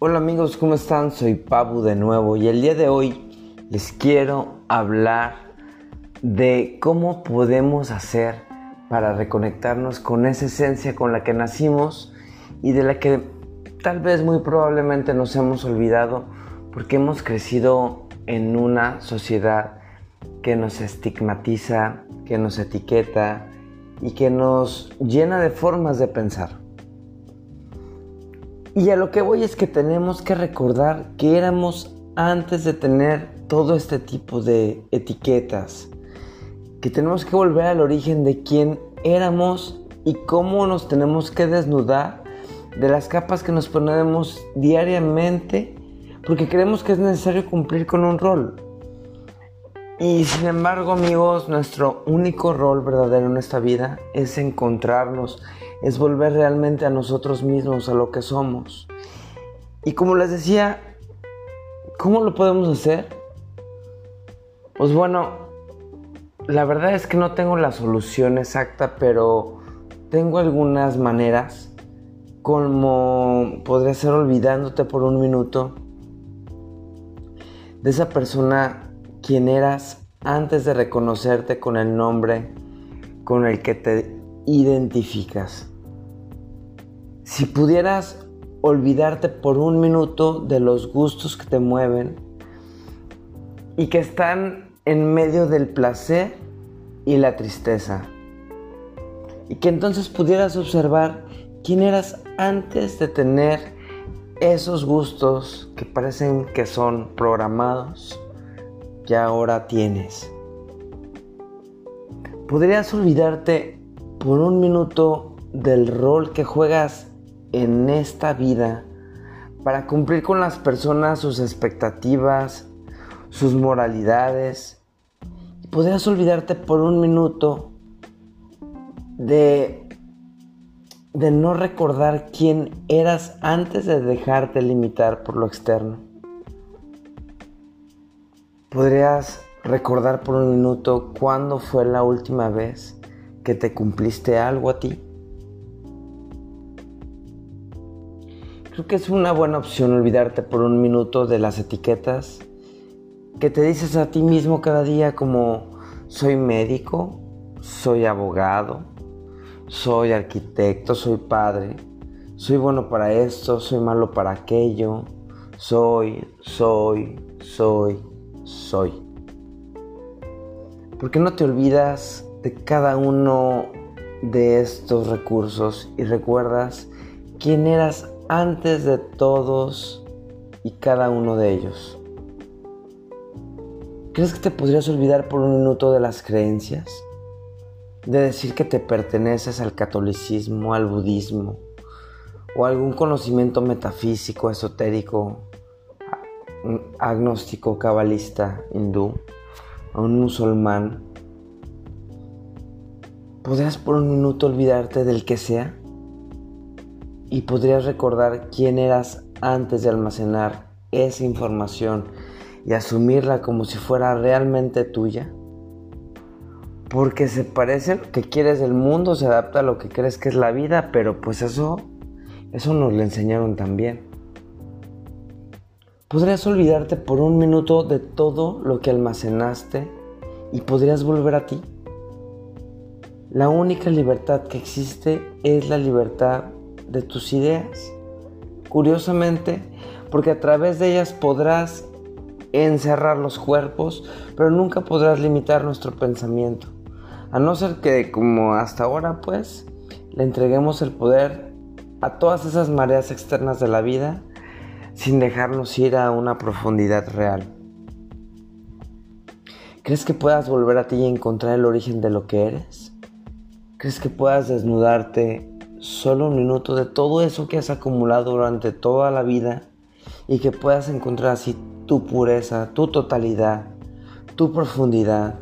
Hola amigos, ¿cómo están? Soy Pabu de nuevo y el día de hoy les quiero hablar de cómo podemos hacer para reconectarnos con esa esencia con la que nacimos y de la que tal vez muy probablemente nos hemos olvidado porque hemos crecido en una sociedad que nos estigmatiza, que nos etiqueta y que nos llena de formas de pensar. Y a lo que voy es que tenemos que recordar que éramos antes de tener todo este tipo de etiquetas. Que tenemos que volver al origen de quién éramos y cómo nos tenemos que desnudar de las capas que nos ponemos diariamente porque creemos que es necesario cumplir con un rol. Y sin embargo, amigos, nuestro único rol verdadero en esta vida es encontrarnos, es volver realmente a nosotros mismos, a lo que somos. Y como les decía, ¿cómo lo podemos hacer? Pues bueno, la verdad es que no tengo la solución exacta, pero tengo algunas maneras, como podría ser olvidándote por un minuto de esa persona quien eras antes de reconocerte con el nombre con el que te identificas. Si pudieras olvidarte por un minuto de los gustos que te mueven y que están en medio del placer y la tristeza. Y que entonces pudieras observar quién eras antes de tener esos gustos que parecen que son programados que ahora tienes. ¿Podrías olvidarte por un minuto del rol que juegas en esta vida para cumplir con las personas sus expectativas, sus moralidades? ¿Podrías olvidarte por un minuto de, de no recordar quién eras antes de dejarte limitar por lo externo? ¿Podrías recordar por un minuto cuándo fue la última vez que te cumpliste algo a ti? Creo que es una buena opción olvidarte por un minuto de las etiquetas que te dices a ti mismo cada día como soy médico, soy abogado, soy arquitecto, soy padre, soy bueno para esto, soy malo para aquello, soy, soy, soy, soy. ¿Por qué no te olvidas de cada uno de estos recursos y recuerdas quién eras antes de todos y cada uno de ellos? ¿Crees que te podrías olvidar por un minuto de las creencias? De decir que te perteneces al catolicismo, al budismo o algún conocimiento metafísico, esotérico un agnóstico cabalista hindú, a un musulmán, ¿podrías por un minuto olvidarte del que sea? ¿Y podrías recordar quién eras antes de almacenar esa información y asumirla como si fuera realmente tuya? Porque se parece a lo que quieres del mundo, se adapta a lo que crees que es la vida, pero pues eso, eso nos lo enseñaron también. Podrías olvidarte por un minuto de todo lo que almacenaste y podrías volver a ti. La única libertad que existe es la libertad de tus ideas. Curiosamente, porque a través de ellas podrás encerrar los cuerpos, pero nunca podrás limitar nuestro pensamiento. A no ser que, como hasta ahora, pues, le entreguemos el poder a todas esas mareas externas de la vida sin dejarnos ir a una profundidad real. ¿Crees que puedas volver a ti y encontrar el origen de lo que eres? ¿Crees que puedas desnudarte solo un minuto de todo eso que has acumulado durante toda la vida y que puedas encontrar así tu pureza, tu totalidad, tu profundidad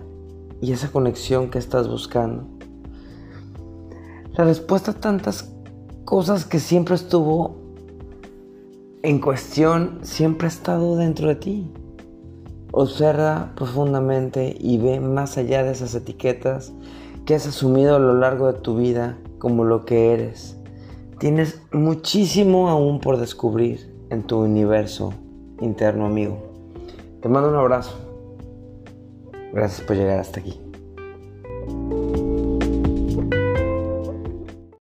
y esa conexión que estás buscando? La respuesta a tantas cosas que siempre estuvo en cuestión siempre ha estado dentro de ti. Observa profundamente y ve más allá de esas etiquetas que has asumido a lo largo de tu vida como lo que eres. Tienes muchísimo aún por descubrir en tu universo interno, amigo. Te mando un abrazo. Gracias por llegar hasta aquí.